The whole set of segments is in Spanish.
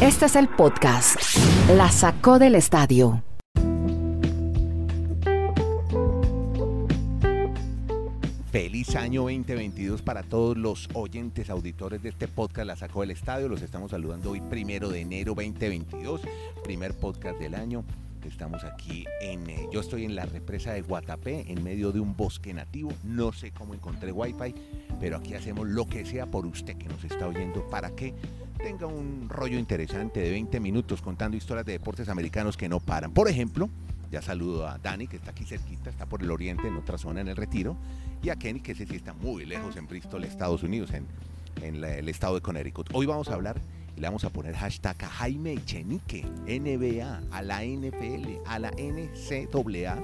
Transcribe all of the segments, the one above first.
Este es el podcast. La sacó del estadio. Feliz año 2022 para todos los oyentes, auditores de este podcast La Sacó del Estadio. Los estamos saludando hoy, primero de enero 2022, primer podcast del año. Estamos aquí en, eh, yo estoy en la represa de Guatapé, en medio de un bosque nativo. No sé cómo encontré wifi, pero aquí hacemos lo que sea por usted que nos está oyendo para que tenga un rollo interesante de 20 minutos contando historias de deportes americanos que no paran. Por ejemplo, ya saludo a Dani, que está aquí cerquita, está por el oriente, en otra zona en el retiro, y a Kenny, que ese sí está muy lejos en Bristol, Estados Unidos, en, en el estado de Connecticut. Hoy vamos a hablar le vamos a poner hashtag a Jaime Echenique, NBA, a la NFL, a la NCAA,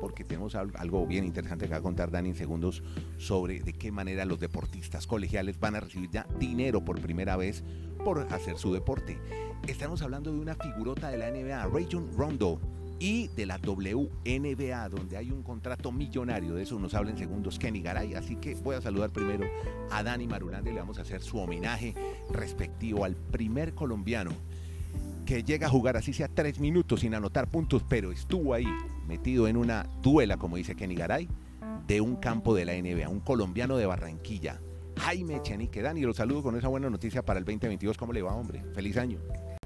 porque tenemos al- algo bien interesante que va a contar Dani en segundos sobre de qué manera los deportistas colegiales van a recibir ya dinero por primera vez por hacer su deporte. Estamos hablando de una figurota de la NBA, Rajon Rondo, y de la WNBA, donde hay un contrato millonario. De eso nos habla en segundos Kenny Garay. Así que voy a saludar primero a Dani Marulanda y le vamos a hacer su homenaje respectivo al primer colombiano que llega a jugar así sea tres minutos sin anotar puntos, pero estuvo ahí metido en una duela, como dice Kenny Garay, de un campo de la NBA, un colombiano de Barranquilla. Jaime Echenique, Dani, lo saludo con esa buena noticia para el 2022. ¿Cómo le va, hombre? Feliz año.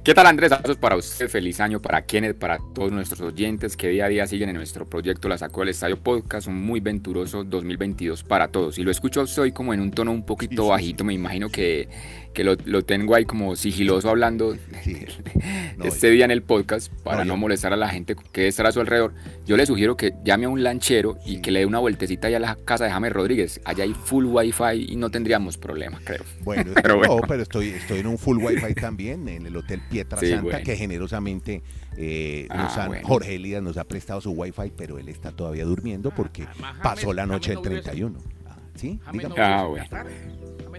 ¿Qué tal Andrés? Abrazos para usted, feliz año para Kenneth, para todos nuestros oyentes que día a día siguen en nuestro proyecto La Sacó del Estadio Podcast, un muy venturoso 2022 para todos. Y lo escucho hoy como en un tono un poquito bajito, me imagino que, que lo, lo tengo ahí como sigiloso hablando Sí. No, este día en el podcast para No, molestar a la gente que estará a su alrededor. Yo le sugiero que llame a un lanchero y que le dé una vueltecita allá a la casa de James Rodríguez. Allá hay full wifi y no tendríamos problemas, creo. Bueno, Pero no, bueno. pero estoy, estoy en un full wifi también, en el Hotel Pietra Sí, Santa, bueno. que generosamente eh, Ah, nos han, bueno. Jorge Elías nos ha prestado su wifi, pero él está todavía durmiendo porque Además, pasó James- la noche del James no vive 31. Ah, ¿Sí? Dígame. Ah, en bueno.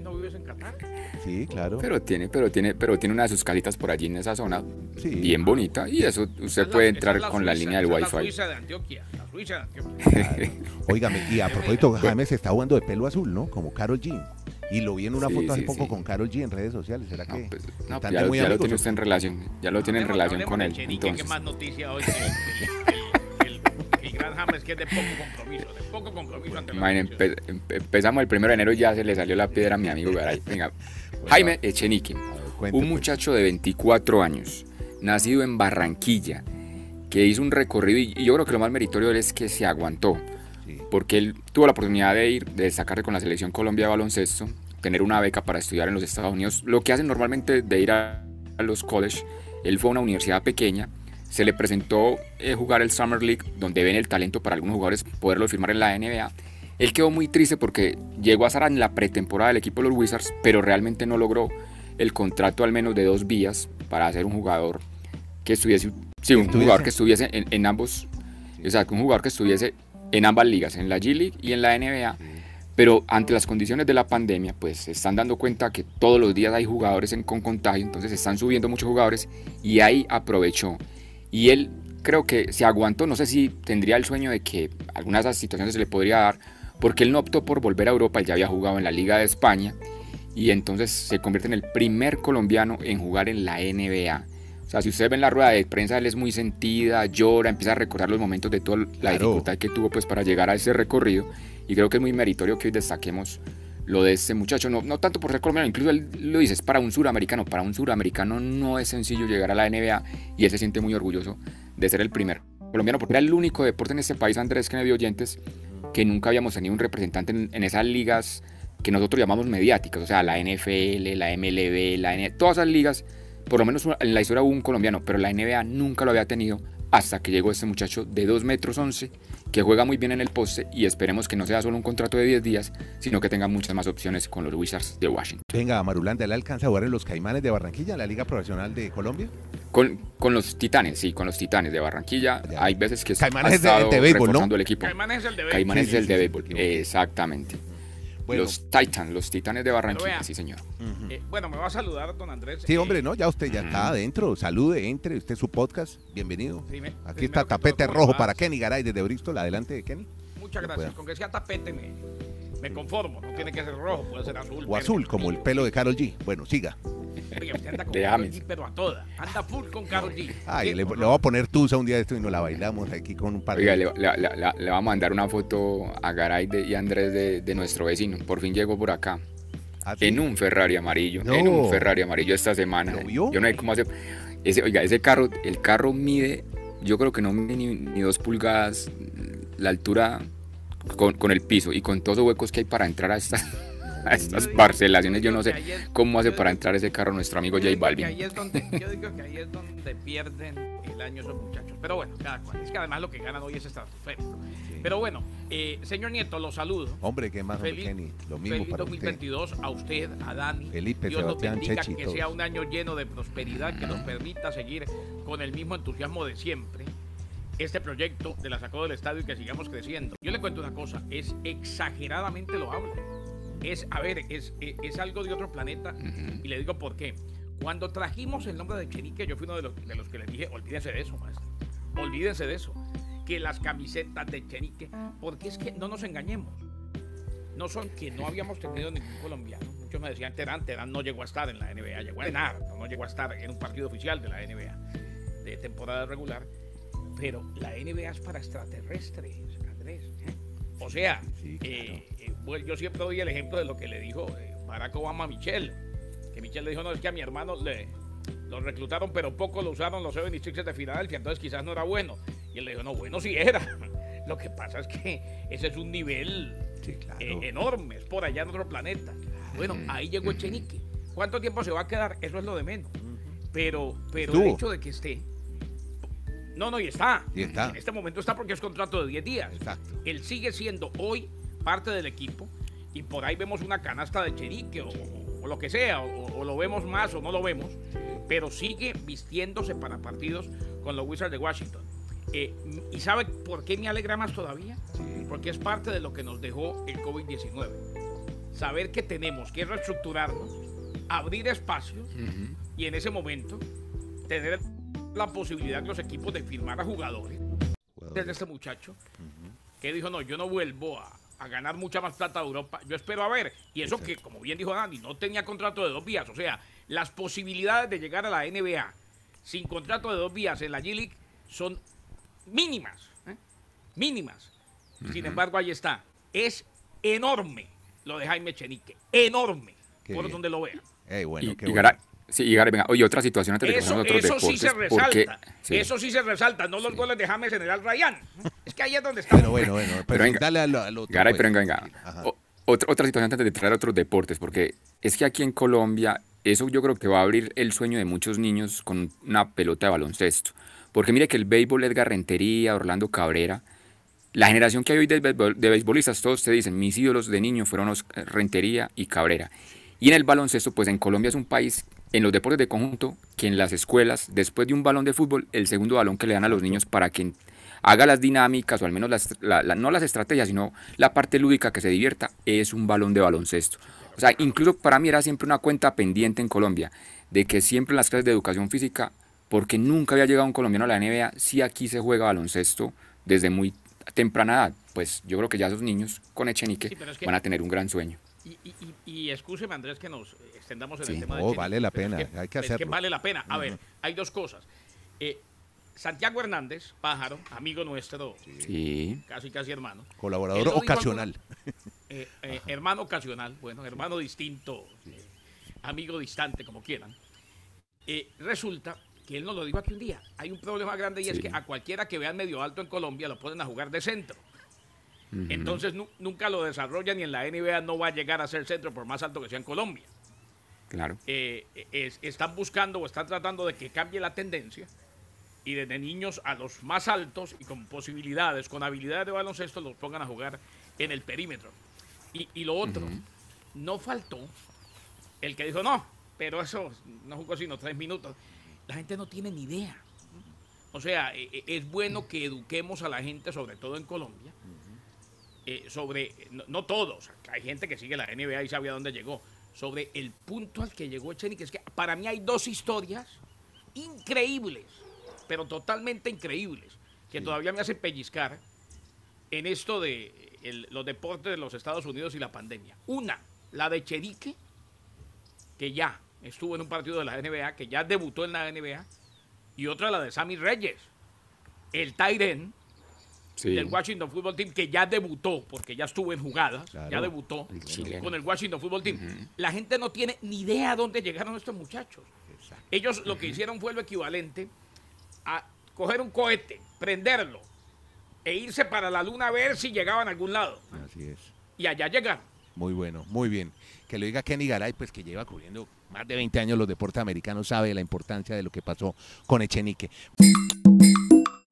No vives en Qatar. Sí, claro. Pero tiene, pero tiene, pero tiene una de sus casitas por allí en esa zona Sí. bien bonita y eso usted es puede entrar es con la Suiza, línea del La wifi. Suiza de Antioquia. La Suiza de Antioquia. Óigame, y a propósito, James se está jugando de pelo azul, ¿no? Como Carol G. Y lo vi en una Sí, foto hace sí, poco sí. con Carol G en redes sociales. ¿Será No, que pues, no, pues ya, muy ya lo tiene usted en relación, ya lo tiene en relación con él. Chenique, Entonces, que más noticia hoy gran James que es de poco compromiso, de poco compromiso ante empe- empe- empezamos el primero de enero y ya se le salió la piedra a mi amigo Garay. Venga, Jaime Echenique, ver, un pues. muchacho de 24 años, nacido en Barranquilla, que hizo un recorrido y yo creo que lo más meritorio de él es que se aguantó. Sí. porque él tuvo la oportunidad de ir, de destacarse con la selección Colombia de baloncesto, tener una beca para estudiar en los Estados Unidos, lo que hacen normalmente de ir a los college. Él fue a una universidad pequeña, se le presentó eh, jugar el Summer League, donde ven el talento para algunos jugadores poderlo firmar en la NBA. Él quedó muy triste porque llegó a estar en la pretemporada del equipo de los Wizards, pero realmente no logró el contrato al menos de dos vías para ser un jugador que estuviese, sí, un jugador que estuviese en, en ambos, exacto, un jugador que estuviese en ambas ligas, en la G League y en la NBA. Pero ante las condiciones de la pandemia, pues se están dando cuenta que todos los días hay jugadores en, con contagio, entonces se están subiendo muchos jugadores y ahí aprovechó. Y él creo que se aguantó, no sé si tendría el sueño de que algunas de esas situaciones se le podría dar, porque él no optó por volver a Europa, él ya había jugado en la Liga de España y entonces se convierte en el primer colombiano en jugar en la NBA. O sea, si ustedes ven la rueda de prensa, él es muy sentida, llora, empieza a recordar los momentos de toda la Claro. dificultad que tuvo pues para llegar a ese recorrido. Y creo que es muy meritorio que hoy destaquemos lo de este muchacho, no, no tanto por ser colombiano, incluso él lo dice, es para un suramericano, para un suramericano no es sencillo llegar a la NBA y él se siente muy orgulloso de ser el primer colombiano, porque era el único deporte en este país, Andrés Kennedy Oyentes, que nunca habíamos tenido un representante en, en esas ligas que nosotros llamamos mediáticas, o sea, la NFL, la MLB, la N todas esas ligas, por lo menos en la historia hubo un colombiano, pero la NBA nunca lo había tenido hasta que llegó este muchacho de 2 metros 11 que juega muy bien en el poste y esperemos que no sea solo un contrato de 10 días, sino que tenga muchas más opciones con los Wizards de Washington. Venga, Marulanda, ¿le alcanza a jugar en los Caimanes de Barranquilla, la Liga Profesional de Colombia? Con, con los Titanes, sí, con los Titanes de Barranquilla. Ya. Hay veces que Caimanes ha es de- béisbol, ¿no? reforzando el equipo. Caimanes es el de béisbol. Caimanes Sí, es el sí, de béisbol, exactamente. Bueno, Los Titans, los Titanes de Barranquilla, vea. sí señor. Eh, bueno, me va a saludar don Andrés. sí, Eh, hombre, no, ya usted ya está adentro. Salude, entre, usted su podcast, bienvenido. prime- Aquí está tapete ¿cómo le rojo para Kenny Garay desde Bristol. Adelante, Kenny. Muchas gracias. pueda. Con que sea tapete me, me conformo. No tiene que ser rojo, puede ser azul. O verde, azul, como el pelo de Carol G. Bueno, siga. Oye, usted anda con. G, pero a toda. Anda full con Karol G. Ay, ¿Sí? le, ¿O le voy a poner tusa un día de esto y nos la bailamos aquí con un par Oiga, de... le, le- le- le- le vamos a mandar una foto a Garay de- y a Andrés de, de nuestro vecino. Por fin llegó por acá. Ah, sí. En un Ferrari amarillo. No. En un Ferrari amarillo esta semana. ¿Lo vio? Yo no sé cómo hace. Ese, oiga, ese carro, el carro mide, yo creo que no mide ni, ni dos pulgadas la altura con, con el piso y con todos los huecos que hay para entrar a estas, a estas parcelaciones. Yo no sé cómo hace para entrar ese carro nuestro amigo J Balvin. ahí es donde, yo digo que ahí es donde pierden el año esos muchachos. Pero bueno, cada cual. Es que además lo que ganan hoy es estratosférico. Sí. Pero bueno, eh, señor Nieto, lo saludo. Hombre, qué más, Feliz- Kenny. Lo mismo Feliz para usted. 2022 a usted, a Dani. Felipe, Dios nos bendiga, Chechi, que sea un año lleno de prosperidad, que nos permita seguir con el mismo entusiasmo de siempre este proyecto de la sacó del estadio y que sigamos creciendo. Yo le cuento una cosa, es exageradamente loable. Es, a ver, es, es, es algo de otro planeta y le digo por qué. Cuando trajimos el nombre de Chenique, yo fui uno de los, de los que les dije, olvídense de eso, maestro. Olvídense de eso. Que las camisetas de Chenique, porque es que no nos engañemos no son que no habíamos tenido ningún colombiano. Muchos me decían, Terán, Terán no llegó a estar en la NBA, llegó a no, no llegó a estar en un partido oficial de la NBA de temporada regular. Pero la NBA es para extraterrestres, Andrés. ¿eh? O sea, Sí, claro. eh, eh, yo siempre doy el ejemplo de lo que le dijo eh, Barack Obama a Michelle. Que Michelle le dijo, no, es que a mi hermano le, lo reclutaron, pero poco lo usaron los 76 de Filadelfia, entonces quizás no era bueno. Y él le dijo, no, bueno sí era. Lo que pasa es que ese es un nivel Sí, claro. eh, enorme, es por allá en otro planeta. Bueno, ahí llegó Echenique. ¿Cuánto tiempo se va a quedar? Eso es lo de menos. Pero, pero el hecho de que esté. No, no, y está. Y está. En este momento está porque es contrato de 10 días. Exacto. Él sigue siendo hoy parte del equipo y por ahí vemos una canasta de Chenique o, o lo que sea, o, o lo vemos más o no lo vemos, pero sigue vistiéndose para partidos con los Wizards de Washington. Eh, ¿Y sabe por qué me alegra más todavía? Sí. Porque es parte de lo que nos dejó el COVID-19. Saber que tenemos que reestructurarnos, abrir espacios y en ese momento tener la posibilidad de los equipos de firmar a jugadores. Desde este muchacho que dijo, no, yo no vuelvo a, a ganar mucha más plata de Europa, yo espero a ver. Y eso que, como bien dijo Dani, no tenía contrato de dos vías. O sea, las posibilidades de llegar a la NBA sin contrato de dos vías en la G-League son mínimas. ¿eh? Mínimas. Sin embargo, ahí está. Es enorme lo de Jaime Chenique. Enorme. Qué por bien. donde lo vean. Ey, bueno, y, qué y bueno. Sí, y venga, oye, otra situación antes de que Eso, otros eso sí se deportes. porque- resalta. sí. Eso sí se resalta. No los Sí. goles de James en el Al Ryan. Es que ahí es donde está. Bueno, bueno, bueno. Pero, Pero venga. dale al, al otro. Garay, pues. pero venga, venga. O- otra, otra situación antes de traer otros deportes, porque es que aquí en Colombia, eso yo creo que va a abrir el sueño de muchos niños con una pelota de baloncesto. Porque mire que el béisbol, Edgar Rentería, Orlando Cabrera, la generación que hay hoy de, béisbol- de beisbolistas, todos te dicen, mis ídolos de niño fueron los Rentería y Cabrera. Y en el baloncesto, pues en Colombia es un país, en los deportes de conjunto, que en las escuelas, después de un balón de fútbol, el segundo balón que le dan a los niños para que haga las dinámicas, o al menos las, la- la- no las estrategias, sino la parte lúdica que se divierta, es un balón de baloncesto. O sea, incluso para mí era siempre una cuenta pendiente en Colombia, de que siempre en las clases de educación física, porque nunca había llegado un colombiano a la NBA, sí aquí se juega baloncesto desde muy temprana edad. Pues yo creo que ya esos niños con Echenique Sí, pero es que- van a tener un gran sueño. Y, y, y, y excúseme, Andrés, que nos extendamos en Sí. el tema No, de vale la es pena, que- hay que Es que hacerlo. vale la pena. A ver, hay dos cosas. Eh, Santiago Hernández, pájaro, amigo nuestro, Sí. casi casi hermano. Colaborador ocasional. Eh, eh, hermano ocasional, bueno, hermano distinto, eh, amigo distante, como quieran. Eh, resulta que él nos lo dijo aquí un día. Hay un problema grande y es que a cualquiera que vean medio alto en Colombia lo ponen a jugar de centro. Entonces nu- nunca lo desarrollan y en la NBA no va a llegar a ser centro por más alto que sea en Colombia. Claro. Eh, es- están buscando o están tratando de que cambie la tendencia y desde niños a los más altos y con posibilidades, con habilidades de baloncesto, los pongan a jugar en el perímetro. Y, y lo otro, no faltó el que dijo, no, pero eso no jugó sino tres minutos. La gente no tiene ni idea. O sea, e- e- es bueno que eduquemos a la gente, sobre todo en Colombia, eh, sobre, no, no todos, hay gente que sigue la NBA y sabe a dónde llegó, sobre el punto al que llegó Echenique. Es que para mí hay dos historias increíbles, pero totalmente increíbles, que todavía me hacen pellizcar en esto de el- los deportes de los Estados Unidos y la pandemia. Una, la de Chenique, que ya estuvo en un partido de la NBA, que ya debutó en la NBA, y otra la de Sammy Reyes, el Tyren del Washington Football Team, que ya debutó, porque ya estuvo en jugadas, ya debutó con el Washington Football Team. La gente no tiene ni idea a dónde llegaron estos muchachos. Ellos lo que hicieron fue lo equivalente a coger un cohete, prenderlo e irse para la luna a ver si llegaban a algún lado. Así es. Y allá llegaron. Muy bueno, muy bien. Que lo diga Kenny Garay, pues que lleva cubriendo más de 20 años los deportes americanos, sabe la importancia de lo que pasó con Echenique.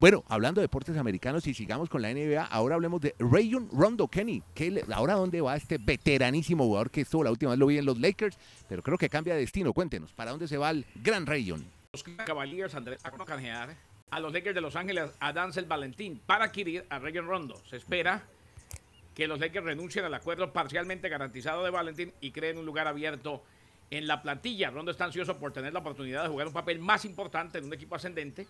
Bueno, hablando de deportes americanos y sigamos con la NBA, ahora hablemos de Rayon Rondo Kenny. ¿Ahora dónde va este veteranísimo jugador que estuvo la última vez lo vi en los Lakers, pero creo que cambia de destino? Cuéntenos, ¿para dónde se va el gran Rayon? Los Cavaliers Andrés, a los Lakers de Los Ángeles a Dancel Valentín para adquirir a Rayon Rondo. Se espera que los Lakers renuncien al acuerdo parcialmente garantizado de Valentín y creen un lugar abierto en la plantilla. Rondo está ansioso por tener la oportunidad de jugar un papel más importante en un equipo ascendente,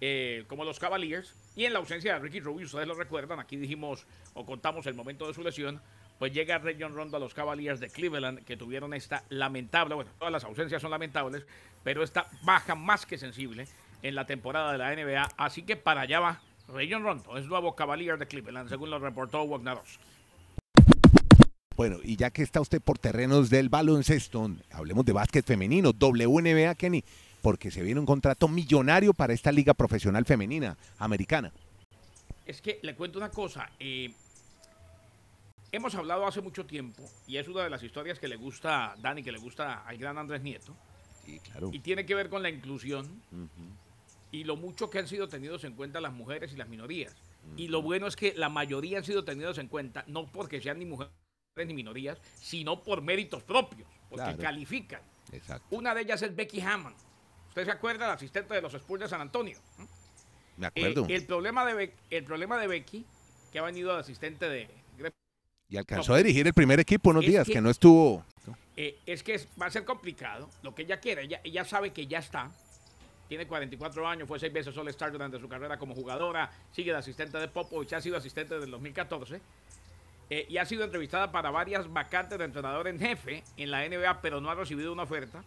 eh, como los Cavaliers. Y en la ausencia de Ricky Rubio, ustedes lo recuerdan, aquí dijimos o contamos el momento de su lesión, pues llega Region Rondo a los Cavaliers de Cleveland, que tuvieron esta lamentable, bueno, todas las ausencias son lamentables, pero esta baja más que sensible en la temporada de la NBA. Así que para allá va Region Rondo, es nuevo Cavalier de Cleveland, según lo reportó Wagnarowski. Bueno, y ya que está usted por terrenos del baloncesto, hablemos de básquet femenino, WNBA, Kenny, porque se viene un contrato millonario para esta liga profesional femenina americana. Es que le cuento una cosa, eh, hemos hablado hace mucho tiempo, y es una de las historias que le gusta a Dani, que le gusta al gran Andrés Nieto, y tiene que ver con la inclusión y lo mucho que han sido tenidos en cuenta las mujeres y las minorías. Y lo bueno es que la mayoría han sido tenidos en cuenta, no porque sean ni mujeres ni minorías, sino por méritos propios, porque califican. Una de ellas es Becky Hammond. ¿Usted se acuerda? La asistente de los Spurs de San Antonio. Me acuerdo. Eh, el, problema de el problema de Becky, que ha venido de asistente de... Y alcanzó a dirigir el primer equipo unos días, que, no estuvo... Eh, es que va a ser complicado. Lo que ella quiere, ella, ella sabe que ya está. Tiene 44 años, fue seis veces All-Star durante su carrera como jugadora, sigue de asistente de Popovich, ha sido asistente desde el 2014 eh, y ha sido entrevistada para varias vacantes de entrenador en jefe en la NBA, pero no ha recibido una oferta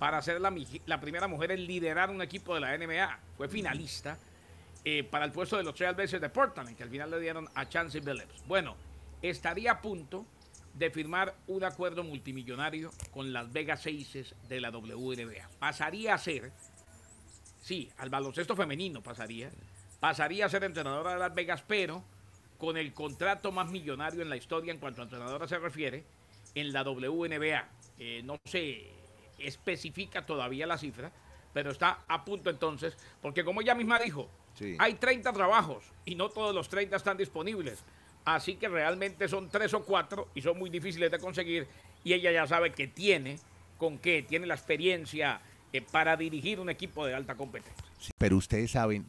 para ser la, primera mujer en liderar un equipo de la NBA. Fue finalista eh, para el puesto de los Trailblazers de Portland, que al final le dieron a Chancey Billups. Bueno, estaría a punto de firmar un acuerdo multimillonario con las Vegas Aces de la WNBA. Pasaría a ser, sí, al baloncesto femenino pasaría, pasaría a ser entrenadora de las Vegas, pero con el contrato más millonario en la historia en cuanto a entrenadora se refiere en la WNBA. Eh, no se especifica todavía la cifra, pero está a punto entonces, porque como ella misma dijo, hay 30 trabajos y no todos los 30 están disponibles. Así que realmente son tres o cuatro y son muy difíciles de conseguir. Y ella ya sabe que tiene con qué, tiene la experiencia eh, para dirigir un equipo de alta competencia. pero ustedes saben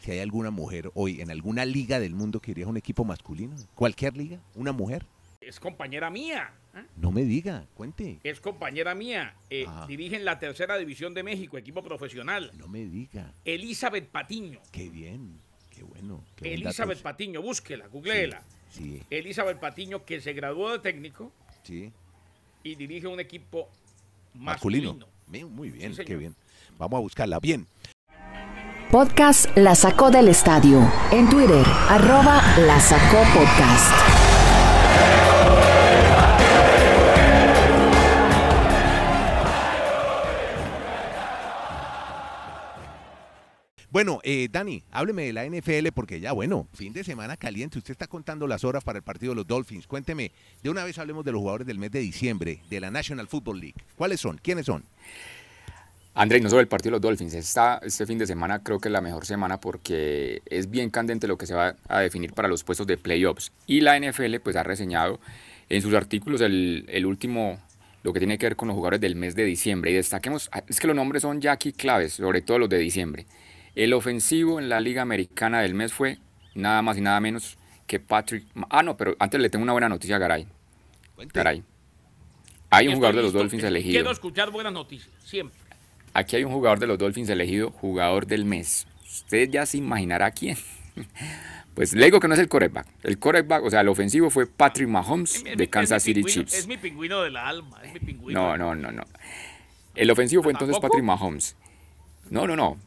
si hay alguna mujer hoy en alguna liga del mundo que iría a un equipo masculino. Cualquier liga, una mujer. Es compañera mía. ¿eh? No me diga, cuente. Es compañera mía. Eh, dirige en la tercera división de México, equipo profesional. No me diga. Elizabeth Patiño. Qué bien, qué bueno. Elizabeth Patiño, búsquela, googleela. Sí, Elizabeth Patiño, que se graduó de técnico. Sí. Y dirige un equipo masculino. Muy bien, qué bien. Vamos a buscarla. Bien. Podcast La Sacó del Estadio. En Twitter, arroba La Sacó Podcast. Bueno, eh, Dani, hábleme de la NFL porque ya, bueno, fin de semana caliente. Usted está contando las horas para el partido de los Dolphins. Cuénteme, de una vez hablemos de los jugadores del mes de diciembre de la National Football League. ¿Cuáles son? ¿Quiénes son? Andrés, no sobre el partido de los Dolphins. Esta, este fin de semana creo que es la mejor semana porque es bien candente lo que se va a definir para los puestos de playoffs. Y la NFL pues ha reseñado en sus artículos el, el, último, lo que tiene que ver con los jugadores del mes de diciembre. Y destaquemos, ah, es que los nombres son ya aquí claves, sobre todo los de diciembre. El ofensivo en la Liga Americana del mes fue nada más y nada menos que Patrick. Ah, no, pero antes le tengo una buena noticia a Garay. Garay. Hay un jugador de los Dolphins elegido. Quiero escuchar buenas noticias, siempre. Aquí hay un jugador de los Dolphins elegido jugador del mes. Usted ya se imaginará quién. Pues le digo que no es el coreback. El coreback, o sea, el ofensivo fue Patrick Mahomes de Kansas City Chiefs. Es mi pingüino del alma, es mi pingüino. No, no, no, no. El ofensivo fue entonces. Patrick Mahomes. No, no, no.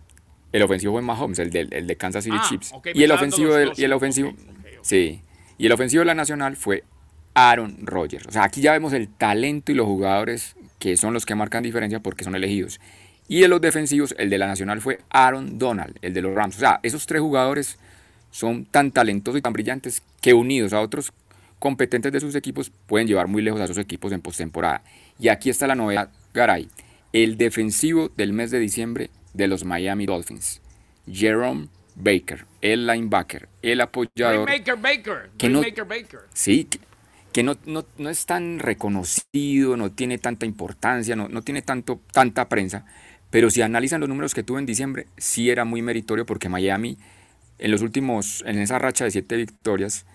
El ofensivo fue Mahomes, el de, el de Kansas City Ah, Chiefs. y el ofensivo, del- y el ofensivo, sí. Y el ofensivo de la Nacional fue Aaron Rodgers. O sea, aquí ya vemos el talento y los jugadores que son los que marcan diferencia porque son elegidos. Y en los defensivos, el de la Nacional fue Aaron Donald, el de los Rams. O sea, esos tres jugadores son tan talentosos y tan brillantes que unidos a otros competentes de sus equipos pueden llevar muy lejos a sus equipos en postemporada. Y aquí está la novedad, Garay. El defensivo del mes de diciembre de los Miami Dolphins, Jerome Baker, el linebacker, el apoyador. Maker Baker. Que no- Baker. Sí, que, que no, no, no es tan reconocido, no tiene tanta importancia, no, no tiene tanto, tanta prensa, pero si analizan los números que tuvo en diciembre, sí era muy meritorio porque Miami en los últimos, en esa racha de siete victorias,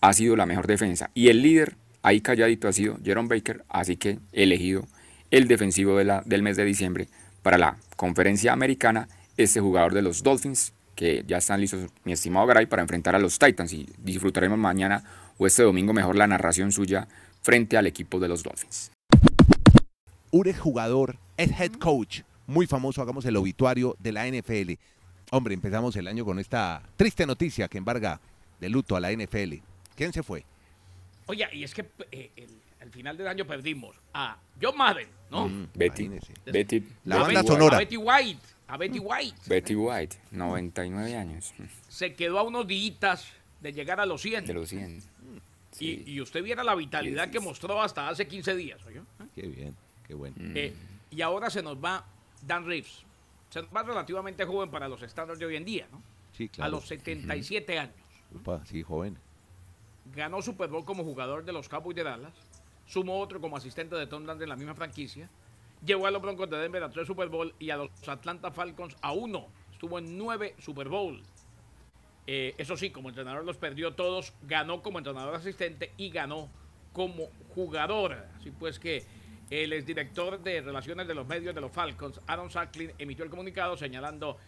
ha sido la mejor defensa. Y el líder, ahí calladito, ha sido Jerome Baker, así que elegido el defensivo del mes de diciembre para la conferencia americana, este jugador de los Dolphins, que ya están listos, mi estimado Garay, para enfrentar a los Titans y disfrutaremos mañana o este domingo mejor la narración suya frente al equipo de los Dolphins. Un exjugador, es head coach, muy famoso, hagamos el obituario de la NFL. Hombre, empezamos el año con esta triste noticia que embarga de luto a la NFL. ¿Quién se fue? Oye, y es que eh, el- al final del año perdimos a John Madden, ¿no? Mm, Betty. Betty, La a banda Betty- sonora. A Betty White. A Betty White. Betty White, 99 años, Se quedó a unos días de llegar a los 100. de los 100. Sí. Y, y usted viera la vitalidad Sí, sí, que mostró hasta hace 15 días. ¿oyó? Qué bien, qué bueno. Eh, y ahora se nos va Dan Reeves. Va relativamente joven para los estándares de hoy en día, ¿no? Sí, claro. A los 77 años. Sí, joven. Ganó Super Bowl como jugador de los Cowboys de Dallas. Sumó otro como asistente de Tom Landry en la misma franquicia. Llevó a los Broncos de Denver a tres Super Bowl y a los Atlanta Falcons a uno. Estuvo en nueve Super Bowl. Eh, eso sí, como entrenador los perdió todos. Ganó como entrenador asistente y ganó como jugador. Así pues que el exdirector de Relaciones de los Medios de los Falcons, Aaron Sacklin, emitió el comunicado señalando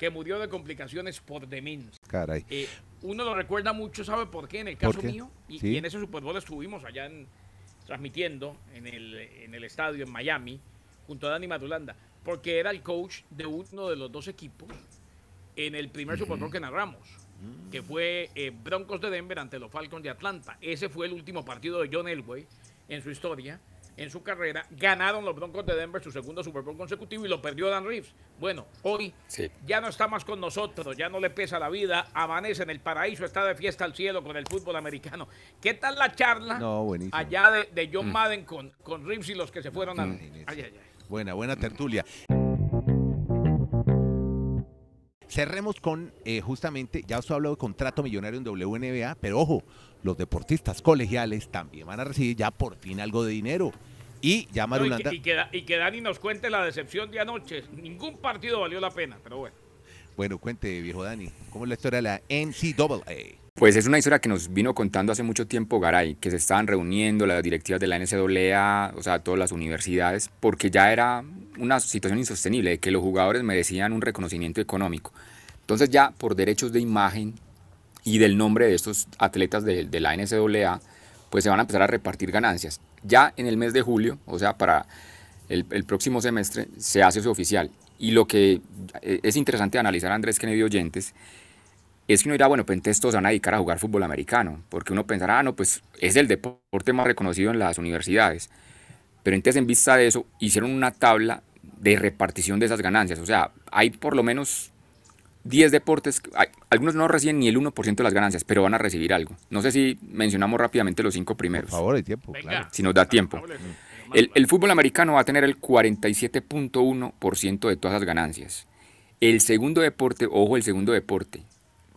que murió de complicaciones por demencia. Caray. Eh, uno lo recuerda mucho, ¿sabe por qué? En el ¿Por caso mío, y, Sí. y en ese Super Bowl estuvimos allá en- transmitiendo en el, en el estadio en Miami, junto a Dani Madulanda, porque era el coach de uno de los dos equipos en el primer Super Bowl que narramos, que fue eh, Broncos de Denver ante los Falcons de Atlanta. Ese fue el último partido de John Elway en su historia, en su carrera. Ganaron los Broncos de Denver su segundo Super Bowl consecutivo y lo perdió Dan Reeves. Bueno, hoy Sí. ya no está más con nosotros, ya no le pesa la vida, amanece en el paraíso, está de fiesta al cielo con el fútbol americano. ¿Qué tal la charla No, allá de, de John Madden con, con Reeves y los que se fueron a... Imagínese. Ay, ay, ay. Buena, buena tertulia. Cerremos con, eh, justamente, ya os he hablado de contrato millonario en WNBA, pero ojo, los deportistas colegiales también van a recibir ya por fin algo de dinero. Y ya No, y, Marulanda, que, y que y que Dani nos cuente la decepción de anoche. Ningún partido valió la pena, pero bueno. bueno, cuente, viejo Dani, ¿cómo es la historia de la NCAA? Pues es una historia que nos vino contando hace mucho tiempo Garay, que se estaban reuniendo las directivas de la NCAA, o sea, todas las universidades, porque ya era una situación insostenible, de que los jugadores merecían un reconocimiento económico. Entonces ya por derechos de imagen y del nombre de estos atletas de, de la NCAA, pues se van a empezar a repartir ganancias. Ya en el mes de julio, o sea, para el, el próximo semestre, se hace eso oficial. Y lo que eh, es interesante analizar, Andrés Kennedy Oyentes, es que uno dirá, bueno, pues entonces todos se van a dedicar a jugar fútbol americano, porque uno pensará, ah, no, pues es el deporte más reconocido en las universidades. Pero entonces en vista de eso, hicieron una tabla de repartición de esas ganancias. O sea, hay por lo menos 10 deportes, hay- algunos no reciben ni el 1% de las ganancias, pero van a recibir algo. No sé si mencionamos rápidamente los cinco Por primeros, favor, hay tiempo, Venga. claro. si nos da tiempo. El, mal. el fútbol americano va a tener el 47.1% de todas las ganancias. El segundo deporte, ojo, el segundo deporte,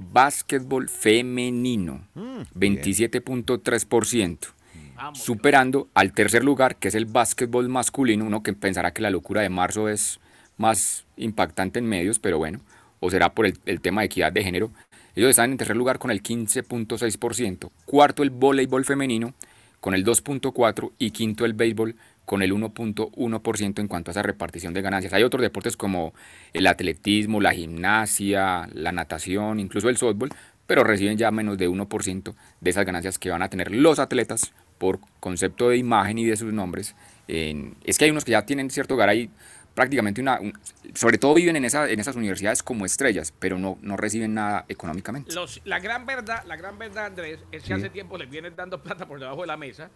básquetbol femenino, Mm, 27.3%, Vamos, superando al tercer lugar, que es el básquetbol masculino, uno que pensará que la locura de marzo es más impactante en medios, pero bueno, o será por el, el tema de equidad de género. Ellos están en tercer lugar con el 15.6%, cuarto el voleibol femenino con el 2.4% y quinto el béisbol con el 1.1% en cuanto a esa repartición de ganancias. Hay otros deportes como el atletismo, la gimnasia, la natación, incluso el softball, pero reciben ya menos de 1% de esas ganancias que van a tener los atletas por concepto de imagen y de sus nombres. En- es que hay unos que ya tienen cierto garay, prácticamente una, un- sobre todo viven en, esa, en esas universidades como estrellas, pero no, no reciben nada económicamente. Los- la gran verdad, la gran verdad, Andrés, es que Sí. hace tiempo les vienen dando plata por debajo de la mesa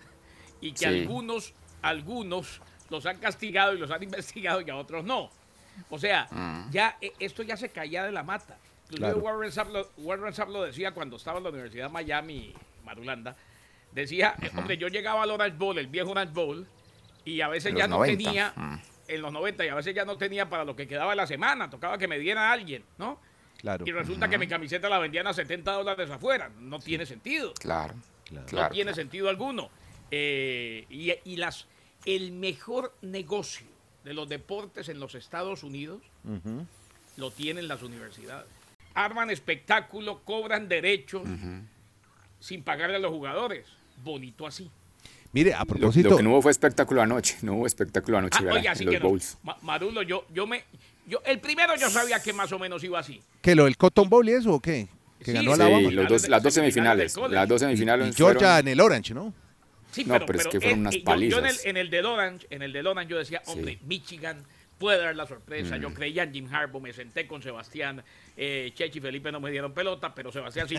y que Sí. algunos, algunos los han castigado y los han investigado y a otros no. O sea, Mm. ya eh, esto ya se caía de la mata. Inclusive Claro. Warren, Sapp lo, Warren Sapp lo decía cuando estaba en la Universidad de Miami, Marulanda. Decía, eh, hombre, yo llegaba al Orange Bowl, el viejo Orange Bowl, y a veces En ya no 90. tenía, Mm. en los 90, y a veces ya no tenía para lo que quedaba de la semana. Tocaba que me diera a alguien, ¿no? Claro. Y resulta que mi camiseta la vendían a 70 dólares afuera. No tiene sentido. Claro, Claro. claro. no tiene sentido alguno. Eh, y, y las, el mejor negocio de los deportes en los Estados Unidos lo tienen las universidades. Arman espectáculo, cobran derechos sin pagarle a los jugadores. Bonito así. Mire, a Lo, propósito, lo que no hubo fue espectáculo anoche, no hubo espectáculo anoche Ah, ¿verdad? oye, en así los que no. bowls. Ma- Marulo, yo, yo me. Yo, el primero yo sabía que más o menos iba así. ¿qué lo del Cotton Bowl y eso o qué? Que Sí, ganó sí, los dos, las dos Semifinales las dos Y semifinales Georgia fueron- en el Orange, ¿no? Sí, No, pero es que fueron unas yo- Yo, en, el, palizas. en el del Orange, en el del Orange yo decía, Sí. hombre, Michigan puede dar la sorpresa. Mm. Yo creía en Jim Harbaugh, me senté con Sebastián, eh, Chechi y Felipe no me dieron pelota, pero Sebastián sí.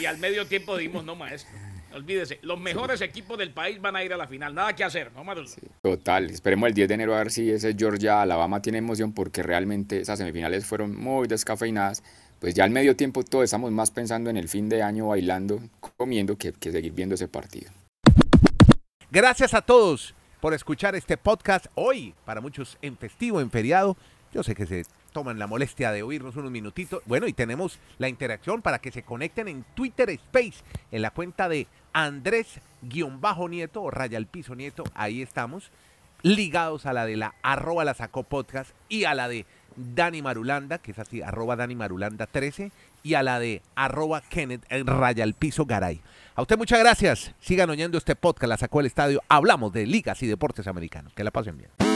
y al medio tiempo dijimos, no maestro, olvídese, los mejores equipos del país van a ir a la final, nada que hacer, ¿no, Marulo? Total, esperemos el 10 de enero a ver si ese Georgia-Alabama tiene emoción porque realmente esas semifinales fueron muy descafeinadas. Pues ya al medio tiempo todos estamos más pensando en el fin de año bailando, comiendo, que, que seguir viendo ese partido. Gracias a todos por escuchar este podcast hoy, para muchos en festivo, en feriado. Yo sé que se toman la molestia de oírnos unos minutitos. Bueno, y tenemos la interacción para que se conecten en Twitter Space, en la cuenta de Andrés-Nieto o Raya al Piso Nieto. Ahí estamos, ligados a la de la arroba la sacó podcast y a la de Dani Marulanda, que es así, arroba Dani Marulanda 13, y a la de arroba Kenneth eh, Raya al Piso Garay. A usted muchas gracias. Sigan oyendo este podcast, la sacó el estadio. Hablamos de ligas y deportes americanos. Que la pasen bien.